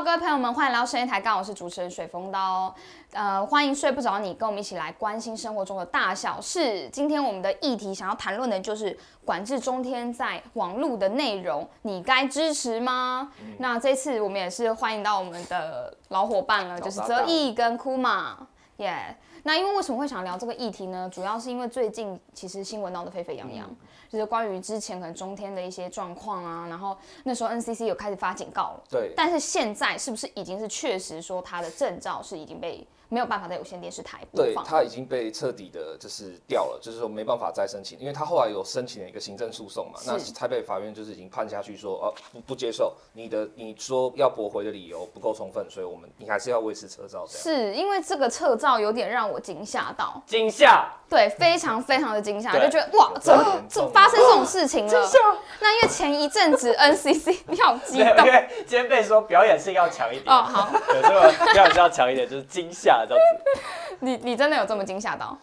Hello，各位朋友们，欢迎来到深夜台刚，我是主持人水风刀。呃，欢迎睡不着你，跟我们一起来关心生活中的大小事。今天我们的议题想要谈论的就是管制中天在网络的内容，你该支持吗？那这次我们也是欢迎到我们的老伙伴了，就是泽毅跟库玛，耶。那因为为什么会想聊这个议题呢？主要是因为最近其实新闻闹得沸沸扬扬，就是关于之前可能中天的一些状况啊，然后那时候 NCC 有开始发警告了，对，但是现在是不是已经是确实说他的证照是已经被？没有办法在有线电视台播放，他已经被彻底的，就是掉了，就是说没办法再申请，因为他后来有申请了一个行政诉讼嘛，那台北法院就是已经判下去说，哦，不不接受你的，你说要驳回的理由不够充分，所以我们你还是要维持车照。是因为这个车照有点让我惊吓到，惊吓，对，非常非常的惊吓，就觉得哇，怎么怎么发生这种事情了？那因为前一阵子 NCC 你好激动，因为今天被说表演性要强一点。哦，好，对，这个表演性要强一点，就是惊吓这样子。你你真的有这么惊吓到？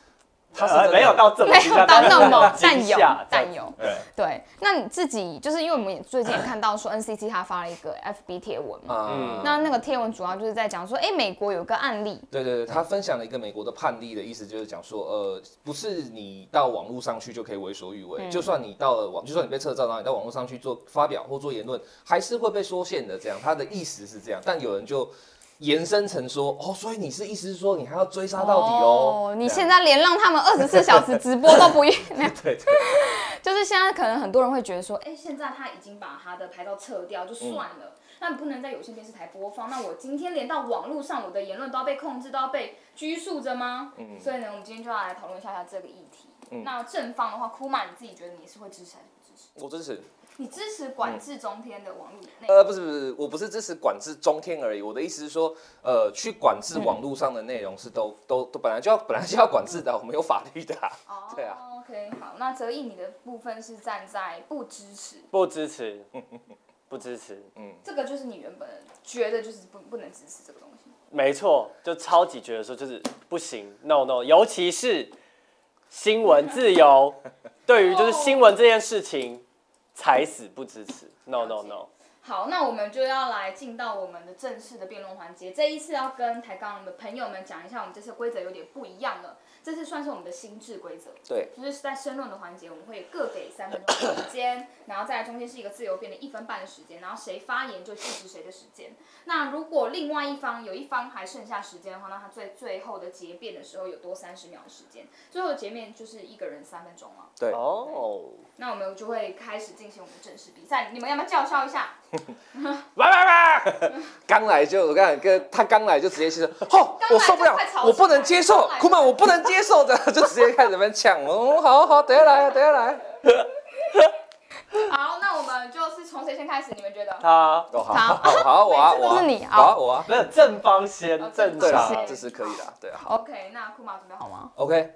他是没有到这么没有到那么但有但有对对。那你自己就是因为我们也最近也看到说 NCC 他发了一个 FB 贴文嘛，嗯，那那个贴文主要就是在讲说，哎，美国有个案例，对对对，他分享了一个美国的判例的意思就是讲说，呃，不是你到网络上去就可以为所欲为，就算你到了网，就算你被撤照，然后你到网络上去做发表或做言论，还是会被缩限的。这样，他的意思是这样，但有人就。延伸成说哦，所以你是意思是说你还要追杀到底哦？你现在连让他们二十四 小时直播都不愿意？对，就是现在可能很多人会觉得说，哎，现在他已经把他的牌照撤掉就算了，那不能在有线电视台播放，那我今天连到网络上，我的言论都要被控制，都要被拘束着吗？嗯，所以呢，我们今天就要来讨论一下下这个议题。那正方的话，库玛，你自己觉得你是会支持还是不支持？我支持。你支持管制中天的网络？呃，不是不是，我不是支持管制中天而已。我的意思是说，呃，去管制网络上的内容是都都都本来就要 本来就要管制的，我们有法律的。哦，对啊。OK，好，那泽毅你的部分是站在不支持，不支持，不支持。嗯，这个就是你原本觉得就是不不能支持这个东西。没错，就超级觉得说就是不行，no no，尤其是新闻自由，对于就是新闻这件事情。踩死不支持，no no no。好，那我们就要来进到我们的正式的辩论环节。这一次要跟台杠的朋友们讲一下，我们这次规则有点不一样了。这次算是我们的心智规则，对，就是在申论的环节，我们会各给三分钟的时间，然后在中间是一个自由辩的一分半的时间，然后谁发言就计时谁的时间。那如果另外一方有一方还剩下时间的话，那他最最后的结辩的时候有多三十秒的时间，最后的结辩就是一个人三分钟了。对哦，那我们就会开始进行我们的正式比赛，你们要不要叫嚣一下？来来来，刚来就我看跟他刚来就直接是，吼，我受不了，我不能接受，库曼我不能接受的，就直接开始边抢哦，好好，等下来，等下来。好，那我们就是从谁先开始？你们觉得？他，好，好，好，我啊，我是你，好，我啊，没有正方先，正常，这是可以的，对啊。OK，那库马准备好吗？OK。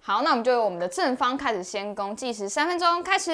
好，那我们就由我们的正方开始先攻，计时三分钟，开始。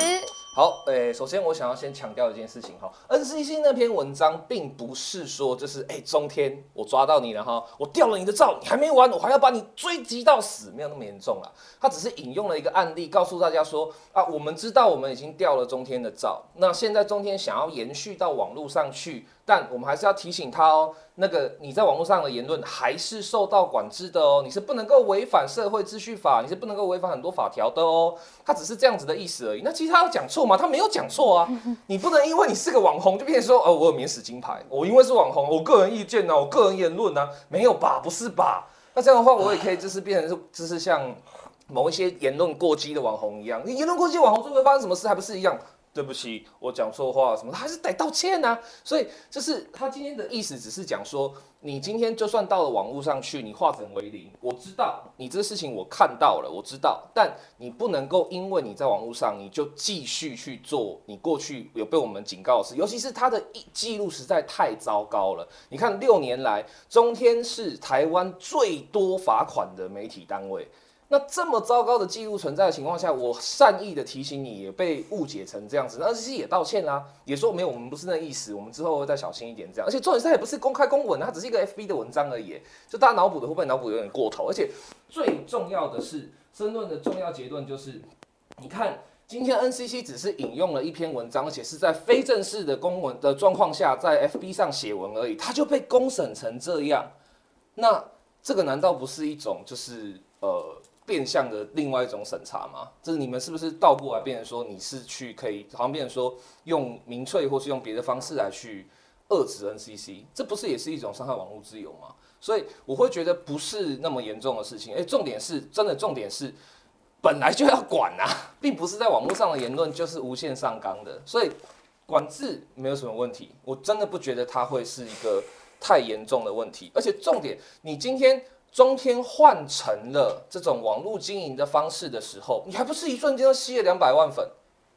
好，诶，首先我想要先强调一件事情哈，NCC 那篇文章并不是说就是诶，中天我抓到你了哈，我掉了你的照，你还没完，我还要把你追击到死，没有那么严重啦。他只是引用了一个案例，告诉大家说啊，我们知道我们已经掉了中天的照，那现在中天想要延续到网络上去。但我们还是要提醒他哦，那个你在网络上的言论还是受到管制的哦，你是不能够违反社会秩序法，你是不能够违反很多法条的哦。他只是这样子的意思而已。那其实他要讲错吗？他没有讲错啊。你不能因为你是个网红就变成说，哦，我有免死金牌，我因为是网红，我个人意见呢，我个人言论呢，没有吧？不是吧？那这样的话，我也可以就是变成是，就是像某一些言论过激的网红一样，你言论过激网红最后会发生什么事，还不是一样？对不起，我讲错话什么，他还是得道歉呐。所以就是他今天的意思，只是讲说，你今天就算到了网络上去，你化整为零，我知道你这个事情我看到了，我知道，但你不能够因为你在网络上，你就继续去做你过去有被我们警告的事，尤其是他的记录实在太糟糕了。你看六年来，中天是台湾最多罚款的媒体单位。那这么糟糕的记录存在的情况下，我善意的提醒你，也被误解成这样子，那其实也道歉啦，也说没有，我们不是那意思，我们之后会再小心一点这样。而且重点是，也不是公开公文，它只是一个 FB 的文章而已，就大家脑补的会不会脑补有点过头？而且最重要的是，申论的重要结论就是，你看今天 NCC 只是引用了一篇文章，而且是在非正式的公文的状况下，在 FB 上写文而已，他就被公审成这样，那这个难道不是一种就是呃变相的另外一种审查吗？这是你们是不是倒过来变成说你是去可以，好像变成说用民粹或是用别的方式来去遏制 NCC，这不是也是一种伤害网络自由吗？所以我会觉得不是那么严重的事情。诶，重点是真的，重点是本来就要管啊，并不是在网络上的言论就是无限上纲的，所以管制没有什么问题。我真的不觉得它会是一个太严重的问题。而且重点，你今天中天换成了这种网络经营的方式的时候，你还不是一瞬间就吸了两百万粉？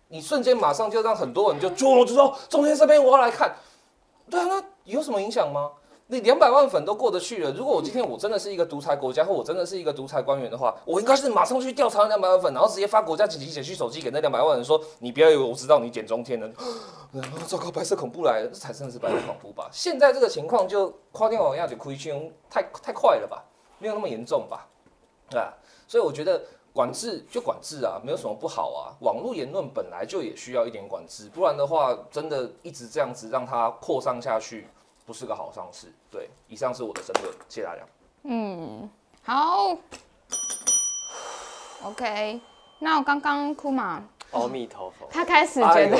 你瞬间马上就让很多人就就知道中天这边我要来看，对啊，那有什么影响吗？你两百万粉都过得去了。如果我今天我真的是一个独裁国家，或我真的是一个独裁官员的话，我应该是马上去调查那两百万粉，然后直接发国家紧急简讯手机给那两百万人说：你不要以为我知道你剪中天的，糟糕，白色恐怖来了，这才真的是白色恐怖吧？现在这个情况就跨天网亚就亏圈太太快了吧？没有那么严重吧？对啊，所以我觉得管制就管制啊，没有什么不好啊。网络言论本来就也需要一点管制，不然的话，真的一直这样子让它扩散下去。不是个好上市。对，以上是我的争论，谢谢大家。嗯，好，OK。那我刚刚哭嘛，阿弥陀佛，他开始觉得，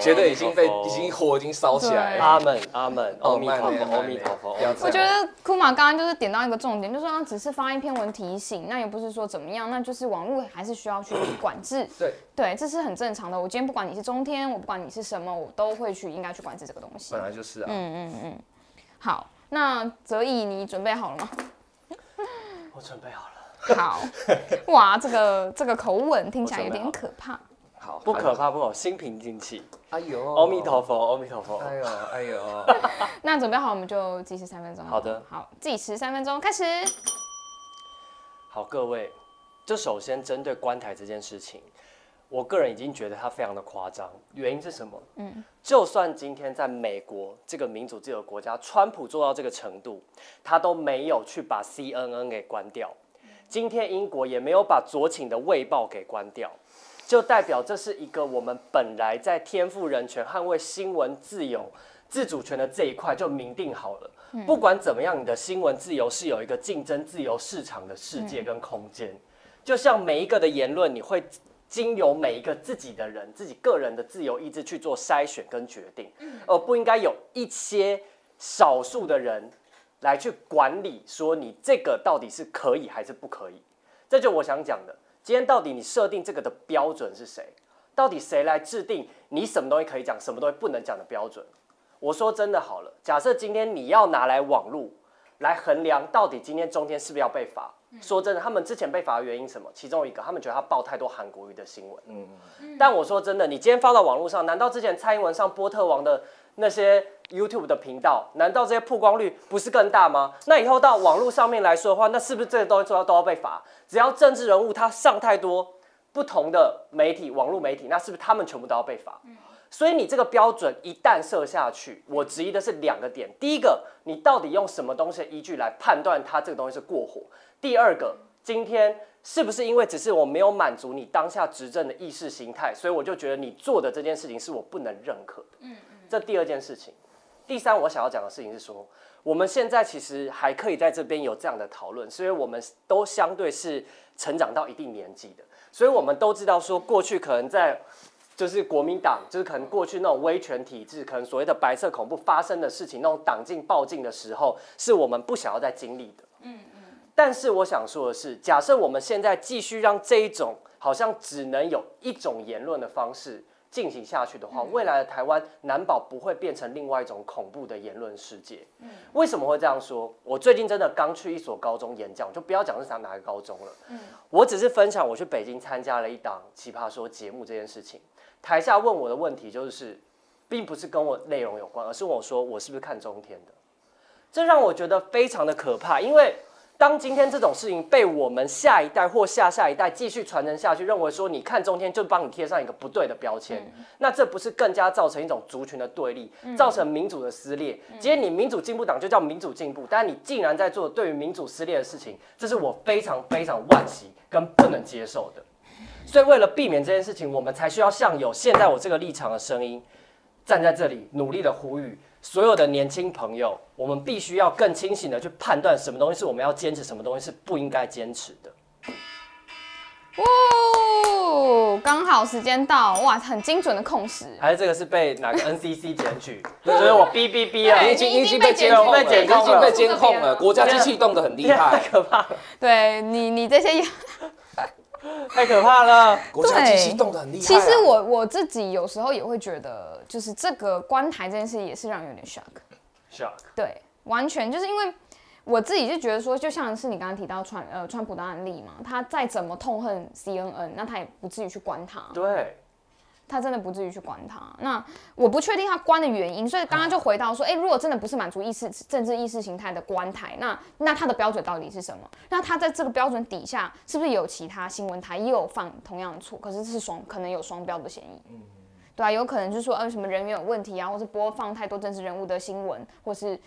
觉得已经被已经火已经烧起来了。阿门阿门，阿弥陀佛，阿弥陀佛。我觉得库玛刚刚就是点到一个重点，就是说他只是发一篇文提醒，那也不是说怎么样，那就是网络还是需要去管制。对对，这是很正常的。我今天不管你是中天，我不管你是什么，我都会去应该去管制这个东西。本来就是啊。嗯嗯嗯。好，那泽毅，你准备好了吗？我准备好了。好，哇，这个这个口吻听起来有点可怕。好，不可怕，不可怕，心平静气。哎呦，阿弥陀佛，阿弥陀佛。哎呦，哎呦。那准备好，我们就计时三分钟。好的，好，计时三分钟，开始。好，各位，就首先针对关台这件事情，我个人已经觉得它非常的夸张。原因是什么？嗯，就算今天在美国这个民主自由国家，川普做到这个程度，他都没有去把 CNN 给关掉。今天英国也没有把左倾的《卫报》给关掉，就代表这是一个我们本来在天赋人权、捍卫新闻自由、自主权的这一块就明定好了。不管怎么样，你的新闻自由是有一个竞争自由市场的世界跟空间。就像每一个的言论，你会经由每一个自己的人、自己个人的自由意志去做筛选跟决定，而不应该有一些少数的人。来去管理，说你这个到底是可以还是不可以？这就我想讲的。今天到底你设定这个的标准是谁？到底谁来制定你什么东西可以讲，什么东西不能讲的标准？我说真的好了，假设今天你要拿来网路来衡量，到底今天中天是不是要被罚？说真的，他们之前被罚的原因什么？其中一个，他们觉得他报太多韩国语的新闻。嗯嗯。但我说真的，你今天放到网络上，难道之前蔡英文上波特王的？那些 YouTube 的频道，难道这些曝光率不是更大吗？那以后到网络上面来说的话，那是不是这些东西都要都要被罚？只要政治人物他上太多不同的媒体、网络媒体，那是不是他们全部都要被罚？所以你这个标准一旦设下去，我质疑的是两个点：第一个，你到底用什么东西的依据来判断它这个东西是过火？第二个，今天是不是因为只是我没有满足你当下执政的意识形态，所以我就觉得你做的这件事情是我不能认可的？嗯。这第二件事情，第三我想要讲的事情是说，我们现在其实还可以在这边有这样的讨论，是因为我们都相对是成长到一定年纪的，所以我们都知道说，过去可能在就是国民党，就是可能过去那种威权体制，可能所谓的白色恐怖发生的事情，那种党禁暴禁的时候，是我们不想要再经历的。嗯嗯。但是我想说的是，假设我们现在继续让这一种好像只能有一种言论的方式。进行下去的话，未来的台湾难保不会变成另外一种恐怖的言论世界。为什么会这样说？我最近真的刚去一所高中演讲，就不要讲是哪哪个高中了。嗯，我只是分享我去北京参加了一档奇葩说节目这件事情。台下问我的问题就是，并不是跟我内容有关，而是问我说我是不是看中天的。这让我觉得非常的可怕，因为。当今天这种事情被我们下一代或下下一代继续传承下去，认为说你看中天就帮你贴上一个不对的标签，那这不是更加造成一种族群的对立，造成民主的撕裂？今天你民主进步党就叫民主进步，但你竟然在做对于民主撕裂的事情，这是我非常非常惋惜跟不能接受的。所以为了避免这件事情，我们才需要像有现在我这个立场的声音，站在这里努力的呼吁所有的年轻朋友，我们必须要更清醒的去判断什么东西是我们要坚持，什么东西是不应该坚持的。哦，刚好时间到，哇，很精准的控时。还是这个是被哪个 NCC 检举？就是我哔哔哔啊，对已经已经你已经被被监控了，被监控了已经被监控了，国家机器动得很厉害太害，可怕了，对你，你这些，太可怕了。国家机器动得很厉害啊。其实我我自己有时候也会觉得，就是这个关台这件事也是让人有点 shock。shock，对，完全就是因为我自己就觉得说，就像是你刚刚提到川呃川普的案例嘛，他再怎么痛恨 CNN，那他也不至于去关他，对，他真的不至于去关他。那我不确定他关的原因，所以刚刚就回到说，哎、如果真的不是满足意识政治意识形态的关台，那那他的标准到底是什么？那他在这个标准底下，是不是有其他新闻台也有犯同样的错？可是是双可能有双标的嫌疑。对啊，有可能就是说，呃，什么人员有问题啊，或是播放太多政治人物的新闻，或是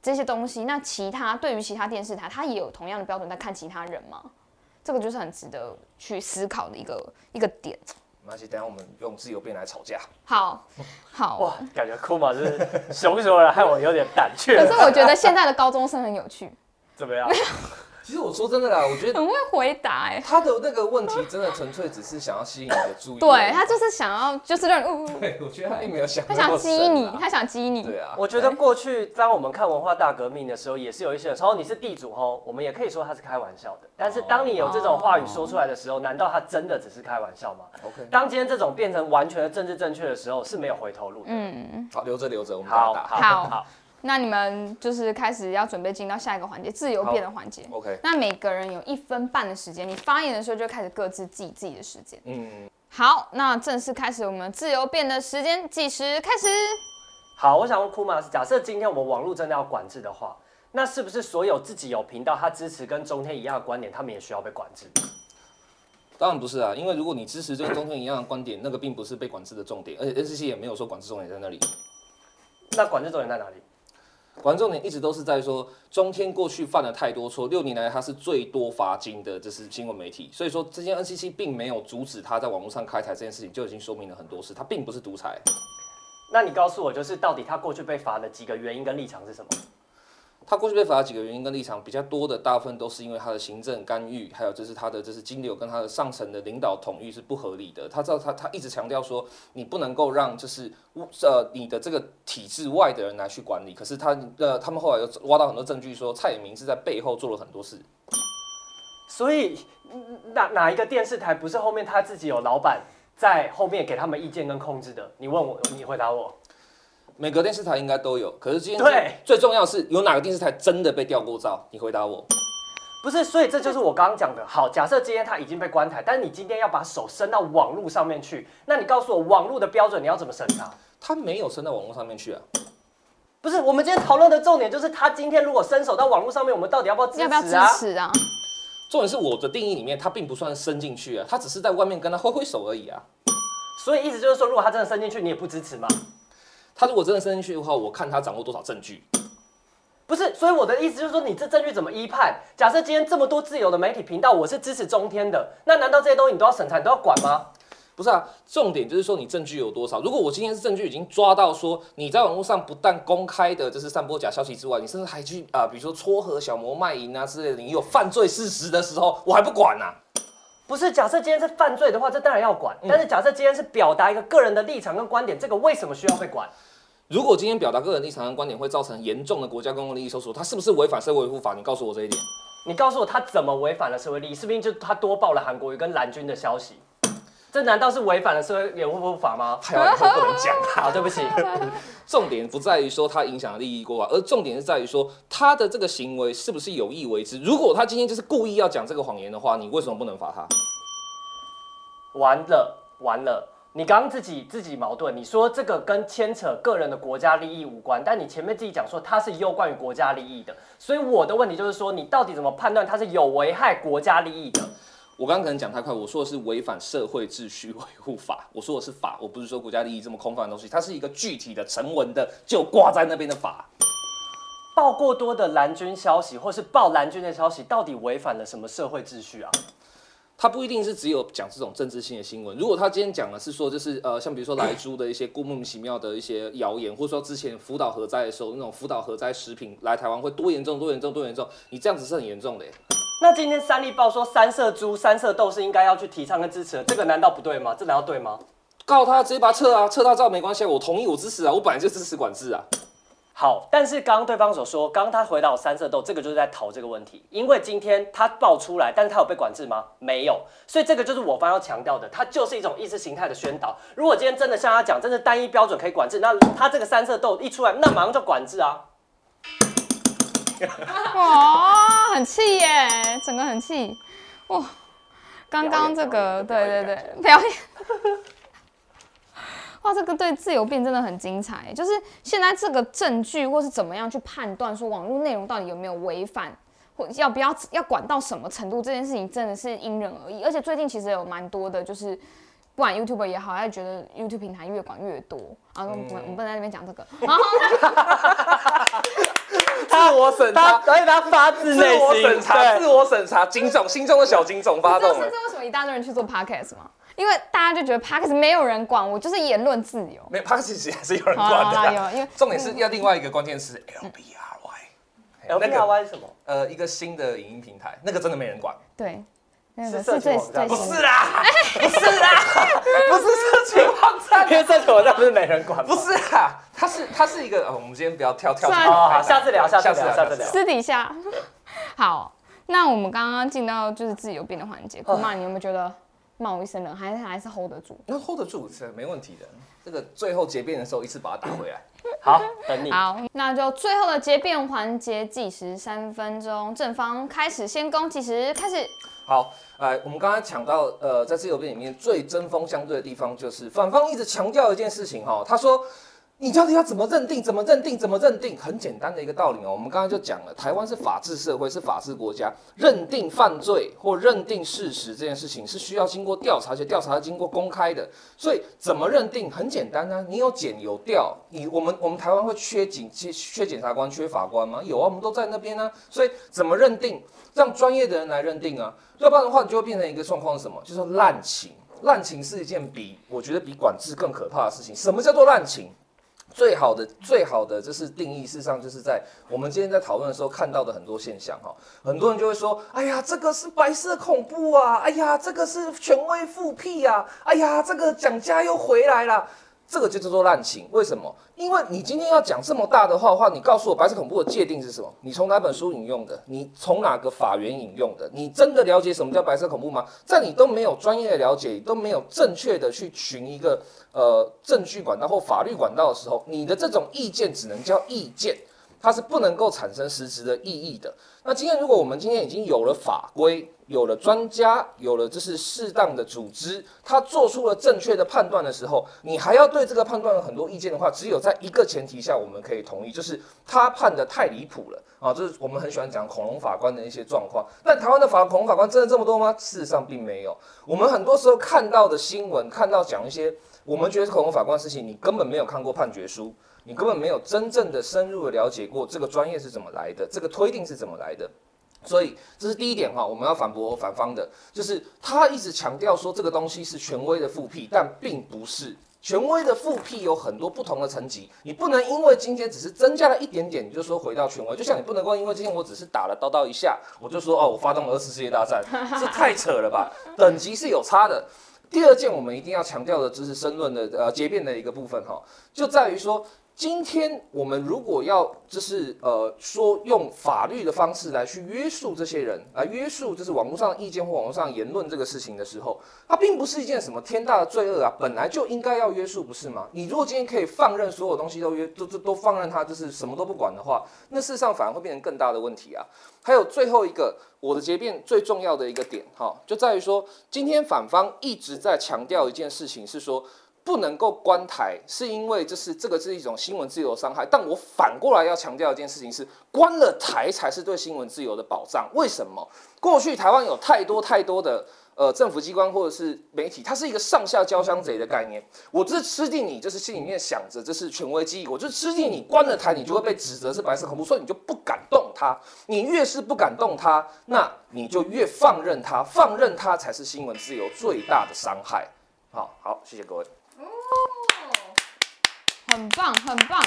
这些东西。那其他对于其他电视台，他也有同样的标准在看其他人吗？这个就是很值得去思考的一个一个点。没关系，等下我们用自由辩来吵架。好，好，哇，感觉库马是熊熊的，害我有点胆怯。可是我觉得现在的高中生很有趣，怎么样？其实我说真的啦，我觉得很会回答哎、他的那个问题真的纯粹只是想要吸引你的注意。对他就是想要，就是让，呃对，我觉得他并没有想他想激你，他想激你。对啊，我觉得过去当我们看文化大革命的时候，也是有一些人说哦你是地主吼，我们也可以说他是开玩笑的。但是当你有这种话语说出来的时候，难道他真的只是开玩笑吗？OK，当今天这种变成完全的政治正确的时候，是没有回头路的。嗯，好，留着留着，我们好。好好，那你们就是开始要准备进到下一个环节，自由辩的环节。OK，那每个人有一分半的时间，你发言的时候就开始各自记自己的时间。嗯，好，那正式开始我们自由辩的时间计时开始。好，我想问库马斯，假设今天我们网络真的要管制的话，那是不是所有自己有频道他支持跟中天一样的观点，他们也需要被管制？当然不是啊，因为如果你支持这跟中天一样的观点，那个并不是被管制的重点，而且 NCC 也没有说管制重点在那里。那管制重点在哪里？管制重点一直都是在说中天过去犯了太多错，六年来他是最多罚金的，这是新闻媒体。所以说，这件 NCC 并没有阻止他在网络上开台这件事情，就已经说明了很多事，他并不是独裁。那你告诉我，就是到底他过去被罚的几个原因跟立场是什么？他过去被罚几个原因跟立场比较多的，大部分都是因为他的行政干预，还有就是他的就是金流跟他的上层的领导统御是不合理的。他知道他他一直强调说，你不能够让就是呃你的这个体制外的人来去管理。可是他呃他们后来又挖到很多证据说，蔡衍明是在背后做了很多事。所以哪哪一个电视台不是后面他自己有老板在后面给他们意见跟控制的？你问我，你回答我。每个电视台应该都有，可是今天对最最重要的是有哪个电视台真的被调过照？你回答我。不是，所以这就是我刚刚讲的。好，假设今天他已经被关台，但是你今天要把手伸到网络上面去，那你告诉我网络的标准你要怎么审查？他没有伸到网络上面去啊。不是，我们今天讨论的重点就是他今天如果伸手到网络上面，我们到底要不要支持要不要支啊？持啊？重点是我的定义里面，他并不算伸进去啊，他只是在外面跟他挥挥手而已啊。所以意思就是说，如果他真的伸进去，你也不支持吗？他如果真的伸进去的话，我看他掌握多少证据。不是，所以我的意思就是说，你这证据怎么依判？假设今天这么多自由的媒体频道，我是支持中天的，那难道这些东西你都要审查，你都要管吗？不是啊，重点就是说你证据有多少。如果我今天是证据已经抓到说你在网络上不但公开的就是散播假消息之外，你甚至还去啊、比如说撮合小魔卖淫啊之类的，你有犯罪事实的时候，我还不管啊。不是，假设今天是犯罪的话，这当然要管。但是假设今天是表达一个个人的立场跟观点，这个为什么需要被管？如果今天表达个人立场跟观点会造成严重的国家公共利益受损，他是不是违反社会维护法？你告诉我这一点。你告诉我他怎么违反了社会利益？是不是就他多报了韩国瑜跟蓝军的消息？这难道是违反了社会维护法吗？还有以后不能讲。好，对不起，重点不在于说他影响了利益过法，而重点是在于说他的这个行为是不是有意为之。如果他今天就是故意要讲这个谎言的话，你为什么不能罚他？完了完了。你刚刚自己自己矛盾，你说这个跟牵扯个人的国家利益无关，但你前面自己讲说他是攸关于国家利益的，所以我的问题就是说，你到底怎么判断他是有危害国家利益的？我刚刚可能讲太快，我说的是违反社会秩序维护法，我说的是法，我不是说国家利益这么空泛的东西，它是一个具体的成文的就挂在那边的法。报过多的蓝军消息，或是报蓝军的消息，到底违反了什么社会秩序啊？他不一定是只有讲这种政治性的新闻。如果他今天讲的是说，就是呃，像比如说莱猪的一些莫名其妙的一些谣言，或者说之前福岛核灾的时候那种福岛核灾食品来台湾会多严重、多严重、多严重，你这样子是很严重的耶。那今天三立报说三色猪、三色豆是应该要去提倡跟支持的，这个难道不对吗？这难道对吗？告他直接把他撤啊，撤他照没关系啊，我同意，我支持啊，我本来就支持管制啊。好，但是刚刚对方所说，刚刚他回到三色豆，这个就是在讨这个问题，因为今天他爆出来，但是他有被管制吗？没有，所以这个就是我方要强调的，它就是一种意识形态的宣导。如果今天真的像他讲，真的单一标准可以管制，那他这个三色豆一出来，那马上就管制啊。哇，很气耶，整个很气，哇！刚刚这个，对对对，表演，哇，这个对自由辩真的很精彩。就是现在这个证据，或是怎么样去判断说网络内容到底有没有违反，或要不要要管到什么程度，这件事情真的是因人而异。而且最近其实有蛮多的，就是不管 YouTube 也好，还是觉得 YouTube 平台越管越多。啊，我们我们不能在那边讲这个。然 后自我审查，而且他发自自内心，我审查，对自我审查，警总心中的小警总发动了这是。为什么一大堆人去做 Podcast 吗？因为大家就觉得 Podcast 没有人管我，就是言论自由。没有 podcast 还是有人管的因为重点是要另外一个关键词 L B R Y。L B R Y 是什么？呃，一个新的影音平台，那个真的没人管。对，那是色个是最情网站。不是啦，不是啦，不是色情网站因，为这种网不是没人管，不是啦，它是它是一个，呃我们今天不要跳跳出算好好太大下次聊下次聊下下次聊私底下，好，那我们刚刚进到就是自由辩的环节，姑妈，你有没有觉得冒一身冷，还是还是 hold 得住？那 hold 得住是没问题的。这个最后结辩的时候，一次把它打回来。好，等你。好，那就最后的结辩环节计时三分钟，正方开始先攻计时开始。好，唉，我们刚刚讲到，呃，在自由辩里面最针锋相对的地方，就是反方一直强调一件事情哈，他说。你到底要怎么认定？怎么认定？怎么认定？很简单的一个道理哦。我们刚刚就讲了，台湾是法治社会，是法治国家，认定犯罪或认定事实这件事情是需要经过调查，且调查经过公开的。所以怎么认定？很简单啊，你有检有调。你我们我们台湾会缺警、缺缺检察官、缺法官吗？有啊，我们都在那边啊。所以怎么认定？让专业的人来认定啊，要不然的话，你就会变成一个状况是什么？就是滥情。滥情是一件比我觉得比管制更可怕的事情。什么叫做滥情？最好的最好的就是定义，事实上就是在我们今天在讨论的时候看到的很多现象哈，很多人就会说，哎呀，这个是白色恐怖啊，哎呀，这个是权威复辟啊，哎呀，这个蒋家又回来了。这个就叫做滥情，为什么？因为你今天要讲这么大的话的话，你告诉我白色恐怖的界定是什么？你从哪本书引用的？你从哪个法源引用的？你真的了解什么叫白色恐怖吗？在你都没有专业的了解，都没有正确的去寻一个呃证据管道或法律管道的时候，你的这种意见只能叫意见，它是不能够产生实质的意义的。那今天如果我们今天已经有了法规，有了专家，有了就是适当的组织，他做出了正确的判断的时候，你还要对这个判断有很多意见的话，只有在一个前提下我们可以同意，就是他判的太离谱了啊！这是我们很喜欢讲恐龙法官的一些状况。但台湾的法恐龙法官真的这么多吗？事实上并没有。我们很多时候看到的新闻，看到讲一些我们觉得是恐龙法官的事情，你根本没有看过判决书。你根本没有真正的深入的了解过这个专业是怎么来的，这个推定是怎么来的。所以这是第一点哈，我们要反驳反方的，就是他一直强调说这个东西是权威的复辟，但并不是。权威的复辟有很多不同的层级，你不能因为今天只是增加了一点点，你就说回到权威。就像你不能够因为今天我只是打了叨叨一下，我就说哦，我发动了二次世界大战，这太扯了吧？等级是有差的。第二件我们一定要强调的，就是申论的呃结辩的一个部分哈，就在于说。今天我们如果要就是呃说用法律的方式来去约束这些人，来约束就是网络上的意见或网络上言论这个事情的时候，它并不是一件什么天大的罪恶啊，本来就应该要约束，不是吗？你如果今天可以放任所有东西都约都都都放任它，就是什么都不管的话，那事实上反而会变成更大的问题啊。还有最后一个，我的结辩最重要的一个点哈，就在于说，今天反方一直在强调一件事情，是说。不能够关台，是因为就是这个是一种新闻自由的伤害。但我反过来要强调一件事情是，关了台才是对新闻自由的保障。为什么？过去台湾有太多太多的呃政府机关或者是媒体，它是一个上下交相贼的概念。我这吃定你，就是心里面想着这是权威记忆，我就吃定你，关了台你就会被指责是白色恐怖，所以你就不敢动它。你越是不敢动它，那你就越放任它，放任它才是新闻自由最大的伤害。好好，谢谢各位。哦，很棒，很棒。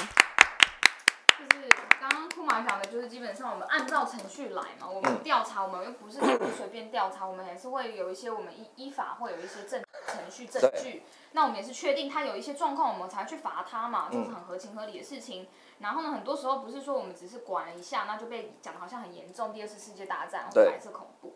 就是刚刚库马讲的，就是基本上我们按照程序来嘛。我们调查，我们又不是随便调查，我们也是会有一些我们依依法会有一些证程序证据。那我们也是确定他有一些状况，我们才去罚他嘛，就是很合情合理的事情。然后呢，很多时候不是说我们只是管了一下，那就被讲的好像很严重，第二次世界大战或白色恐怖。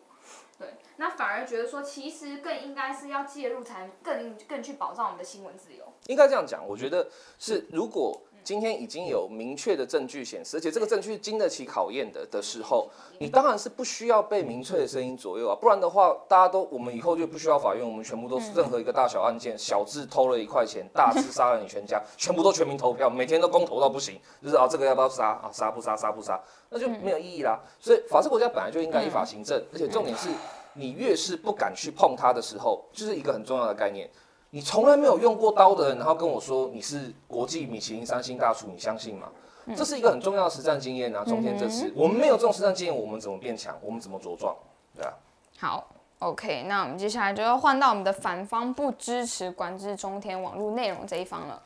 对，那反而觉得说，其实更应该是要介入，才更更去保障我们的新闻自由。应该这样讲，我觉得是如果。今天已经有明确的证据显示，而且这个证据经得起考验的的时候，你当然是不需要被民粹的声音左右啊，不然的话，大家都我们以后就不需要法院，我们全部都是任何一个大小案件，小智偷了一块钱，大智杀了你全家，全部都全民投票，每天都公投到不行，就是啊这个要不要杀？啊杀不杀？杀不杀，那就没有意义啦。所以法治国家本来就应该依法行政，而且重点是你越是不敢去碰它的时候，就是一个很重要的概念。你从来没有用过刀的人，然后跟我说你是国际米其林三星大厨，你相信吗？这是一个很重要的实战经验啊！中天这次我们没有这种实战经验，我们怎么变强？我们怎么茁壮？对啊。好，OK，那我们接下来就要换到我们的反方不支持管制中天网络内容这一方了。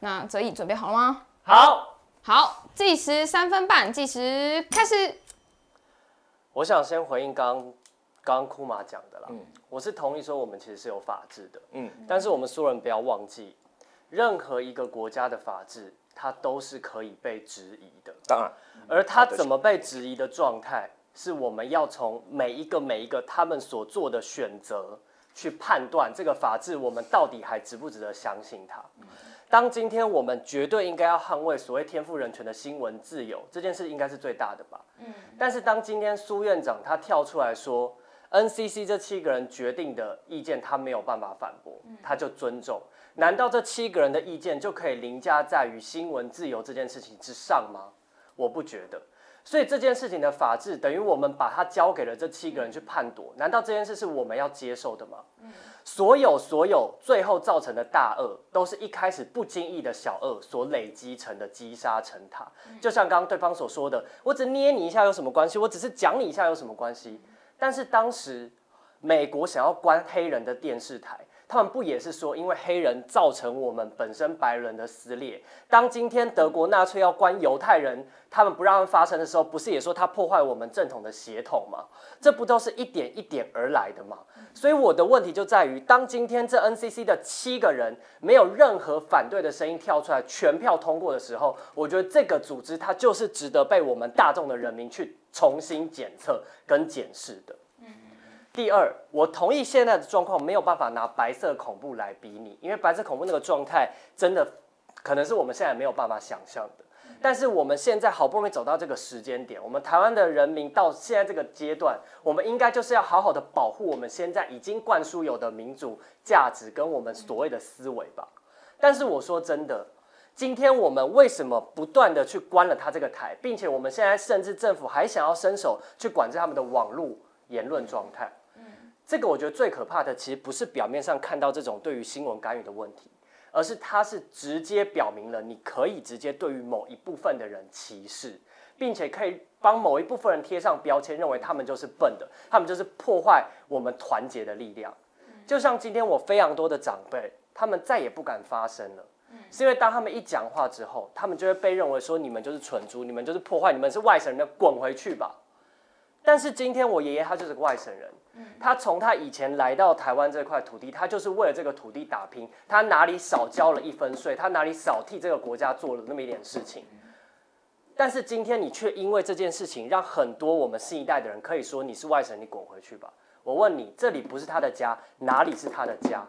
那泽毅准备好了吗？好，好，计时三分半，计时开始。我想先回应刚。刚刚库马讲的啦，我是同意说我们其实是有法治的，嗯，但是我们所有人不要忘记，任何一个国家的法治，它都是可以被质疑的，当然，而它怎么被质疑的状态，是我们要从每一个每一个他们所做的选择去判断这个法治，我们到底还值不值得相信它。当今天我们绝对应该要捍卫所谓天赋人权的新闻自由这件事，应该是最大的吧，嗯，但是当今天苏院长他跳出来说。NCC 这七个人决定的意见，他没有办法反驳，他就尊重。难道这七个人的意见就可以凌驾在于新闻自由这件事情之上吗？我不觉得。所以这件事情的法治，等于我们把它交给了这七个人去判夺。难道这件事是我们要接受的吗？所有所有最后造成的大恶，都是一开始不经意的小恶所累积成的积沙成塔。就像刚刚对方所说的，我只捏你一下有什么关系？我只是讲你一下有什么关系？但是当时，美国想要关黑人的电视台，他们不也是说，因为黑人造成我们本身白人的撕裂？当今天德国纳粹要关犹太人，他们不让他们发生的时候，不是也说他破坏我们正统的血统吗？这不都是一点一点而来的吗？所以我的问题就在于，当今天这 NCC 的七个人没有任何反对的声音跳出来，全票通过的时候，我觉得这个组织它就是值得被我们大众的人民去。重新检测跟检视的。第二，我同意现在的状况没有办法拿白色恐怖来比拟，因为白色恐怖那个状态真的可能是我们现在没有办法想象的。但是我们现在好不容易走到这个时间点，我们台湾的人民到现在这个阶段，我们应该就是要好好的保护我们现在已经灌输有的民主价值跟我们所谓的思维吧。但是我说真的。今天我们为什么不断的去关了他这个台，并且我们现在甚至政府还想要伸手去管制他们的网络言论状态？嗯，这个我觉得最可怕的，其实不是表面上看到这种对于新闻干预的问题，而是它是直接表明了你可以直接对于某一部分的人歧视，并且可以帮某一部分人贴上标签，认为他们就是笨的，他们就是破坏我们团结的力量。就像今天我非常多的长辈，他们再也不敢发声了。是因为当他们一讲话之后，他们就会被认为说你们就是蠢猪，你们就是破坏，你们是外省人，滚回去吧。但是今天我爷爷他就是个外省人，他从他以前来到台湾这块土地，他就是为了这个土地打拼，他哪里少交了一分税，他哪里少替这个国家做了那么一点事情。但是今天你却因为这件事情，让很多我们新一代的人可以说你是外省，你滚回去吧。我问你，这里不是他的家，哪里是他的家？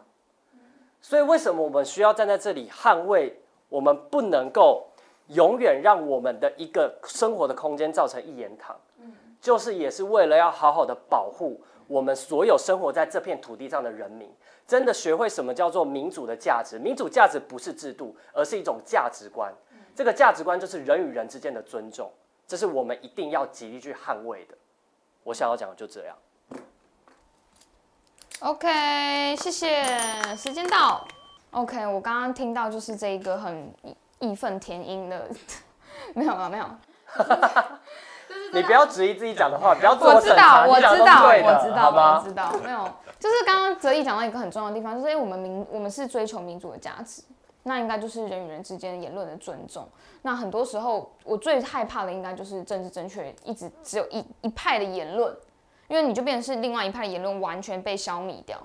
所以，为什么我们需要站在这里捍卫？我们不能够永远让我们的一个生活的空间造成一言堂。就是也是为了要好好的保护我们所有生活在这片土地上的人民，真的学会什么叫做民主的价值。民主价值不是制度，而是一种价值观。这个价值观就是人与人之间的尊重，这是我们一定要极力去捍卫的。我想要讲的就这样。OK，谢谢。时间到。OK，我刚刚听到就是这一个很义愤填膺的，没有了，没有。你不要质疑自己讲的话，不要自我知道，审查，我知道，的都对的，我知道，我？知道，没有，就是刚刚哲毅讲到一个很重要的地方，就是因为我们民我们是追求民主的价值，那应该就是人与人之间言论的尊重。那很多时候，我最害怕的应该就是政治正确，一直只有一一派的言论，因为你就变成是另外一派的言论完全被消弭掉，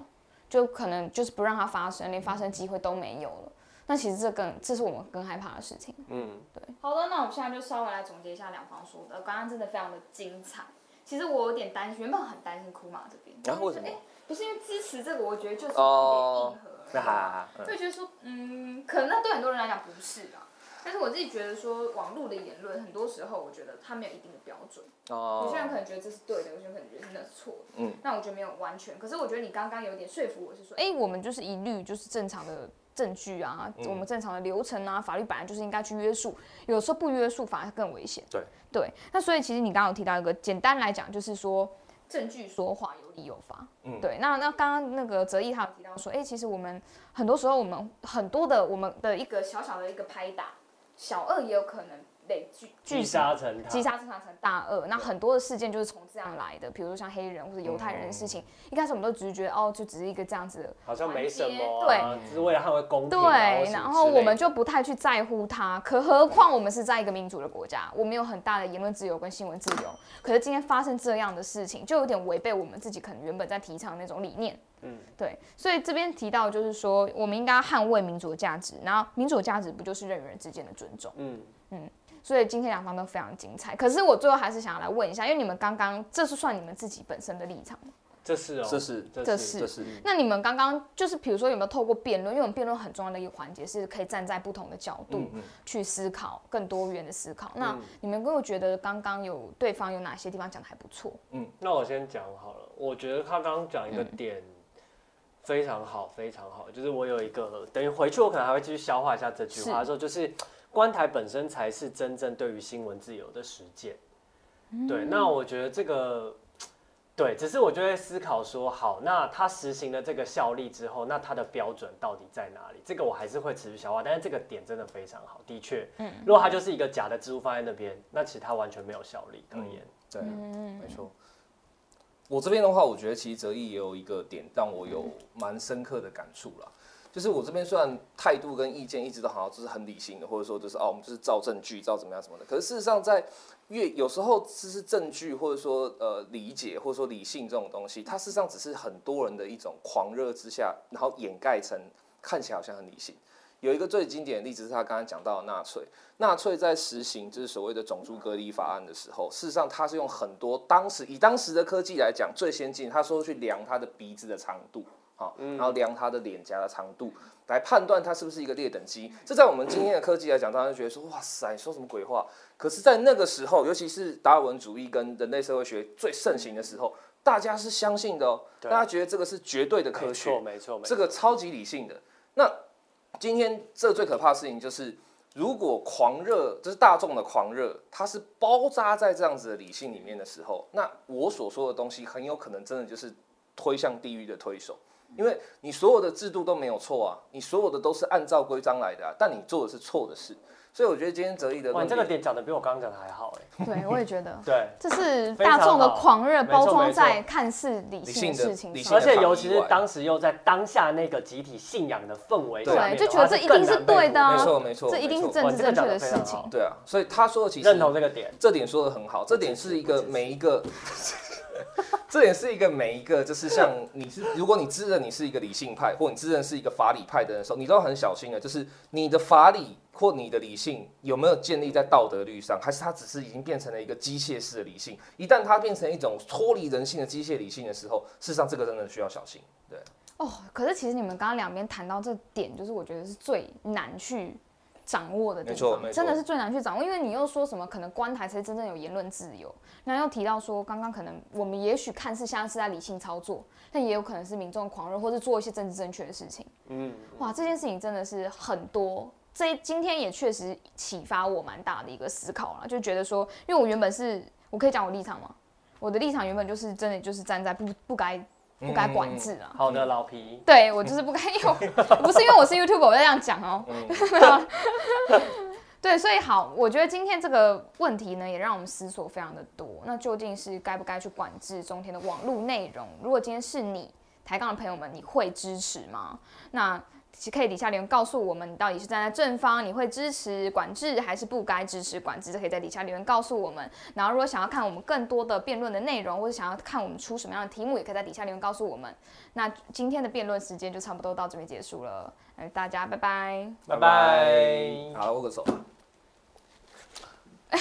就可能就是不让它发生，连发生机会都没有了。那其实这更这是我们更害怕的事情。嗯，对好的，那我们现在就稍微来总结一下两方说的，刚刚真的非常的精彩。其实我有点担心，原本很担心库马这边，然后为什么哎不是因为支持这个，我觉得就是哦有点硬核，那哈哈哈，就觉得说，嗯，可能那对很多人来讲不是啊。但是我自己觉得说，网络的言论很多时候，我觉得它没有一定的标准。哦，有些人可能觉得这是对的，有些人可能觉得那是错的。嗯，那我觉得没有完全。可是我觉得你刚刚有点说服我，是说，哎、我们就是一律就是正常的证据啊，嗯我们正常的流程啊，法律本来就是应该去约束，有时候不约束反而更危险。对对，那所以其实你刚刚有提到一个，简单来讲就是说。证据说话有理有法，嗯对。那那刚刚那个泽毅他有提到说，哎、其实我们很多时候我们很多的我们的一个小小的一个拍打，小二也有可能累聚积聚沙成塔，积沙成塔成大恶。那很多的事件就是从这样来的，比如说像黑人或者犹太人的事情，一开始我们都只是觉得哦，就只是一个这样子的好像没什么对啊，只是为了捍卫公平啊，对，然后我们就不太去在乎它，可何况我们是在一个民主的国家，我们有很大的言论自由跟新闻自由。可是今天发生这样的事情，就有点违背我们自己可能原本在提倡的那种理念。嗯，对，所以这边提到就是说，我们应该要捍卫民主的价值，然后民主的价值不就是人与人之间的尊重？嗯嗯，所以今天两方都非常精彩。可是我最后还是想要来问一下，因为你们刚刚这是算你们自己本身的立场吗？这是哦，这是这是是这是那你们刚刚就是比如说有没有透过辩论？因为我们辩论很重要的一个环节是可以站在不同的角度去思考，更多元的思考。那嗯你们有没有觉得刚刚有对方有哪些地方讲的还不错？嗯那我先讲好了，我觉得他刚刚讲一个嗯点非常好，非常好，就是我有一个等于回去我可能还会继续消化一下这句话，的时候就是观台本身才是真正对于新闻自由的实践。嗯对，那我觉得这个。对，只是我就会思考说，好，那他实行了这个效力之后，那他的标准到底在哪里？这个我还是会持续消化，但是这个点真的非常好，的确，嗯如果它就是一个假的支付放在那边，那其实它完全没有效力可言。对，嗯没错。我这边的话，我觉得其实泽毅也有一个点让我有蛮深刻的感触啦。就是我这边虽然态度跟意见一直都好像就是很理性的，或者说就是哦，我们就是照证据，照怎么样什么的。可是事实上，在越有时候只是证据，或者说呃理解，或者说理性这种东西，它事实上只是很多人的一种狂热之下，然后掩盖成看起来好像很理性。有一个最经典的例子是他刚刚讲到的纳粹，纳粹在实行就是所谓的种族隔离法案的时候，事实上他是用很多当时以当时的科技来讲最先进，他说去量他的鼻子的长度，好，然后量他的脸颊的长度，来判断他是不是一个劣等机。这在我们今天的科技来讲，大家就觉得说哇塞，你说什么鬼话？可是，在那个时候，尤其是达尔文主义跟人类社会学最盛行的时候，大家是相信的哦，大家觉得这个是绝对的科学，没错，没错，没错。这个超级理性的。那今天这最可怕的事情就是，如果狂热，就是大众的狂热，它是包扎在这样子的理性里面的时候，那我所说的东西很有可能真的就是推向地狱的推手。因为你所有的制度都没有错啊，你所有的都是按照规章来的啊，但你做的是错的事，所以我觉得今天哲毅的哇，这个点点讲的比我刚刚讲的还好哎。对，我也觉得。对，这是非常大众的狂热包装在看似理性的事情而且尤其是当时又在当下那个集体信仰的氛围对就觉得这一定是对的啊没错没错，这一定是没错政治正确的事情。对啊，所以他说的其实认同这个点。这点说的很好，这点是一个每一个，这也是一个每一个，就是像你是，如果你自认你是一个理性派，或你自认是一个法理派的人的时候，你都要很小心的，就是你的法理或你的理性有没有建立在道德律上，还是它只是已经变成了一个机械式的理性？一旦它变成一种脱离人性的机械理性的时候，事实上这个真的需要小心。对，哦，可是其实你们刚刚两边谈到这点，就是我觉得是最难去掌握的地方，真的是最难去掌握，因为你又说什么可能观台才是真正有言论自由，然后又提到说刚刚可能我们也许看似像是在理性操作，但也有可能是民众狂热，或是做一些政治正确的事情。嗯，哇，这件事情真的是很多。这今天也确实启发我蛮大的一个思考了，就觉得说，因为我原本是我可以讲我立场吗？我的立场原本就是真的就是站在不不该不该管制啊。好的，老皮，对我就是不该用，不是因为我是 YouTube 我在这样讲哦、嗯 对，所以好，我觉得今天这个问题呢，也让我们思索非常的多。那究竟是该不该去管制中天的网络内容？如果今天是你抬杠的朋友们，你会支持吗？那可以底下留言告诉我们，你到底是站在正方，你会支持管制还是不该支持管制？这可以在底下留言告诉我们。然后如果想要看我们更多的辩论的内容，或者想要看我们出什么样的题目，也可以在底下留言告诉我们。那今天的辩论时间就差不多到这边结束了，嗯大家拜拜。拜拜。好，握个手。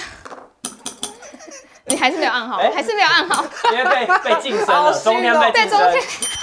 你还是没有按好，哎还是没有按好。因为被被晋升了，中间被哦晋升对中天。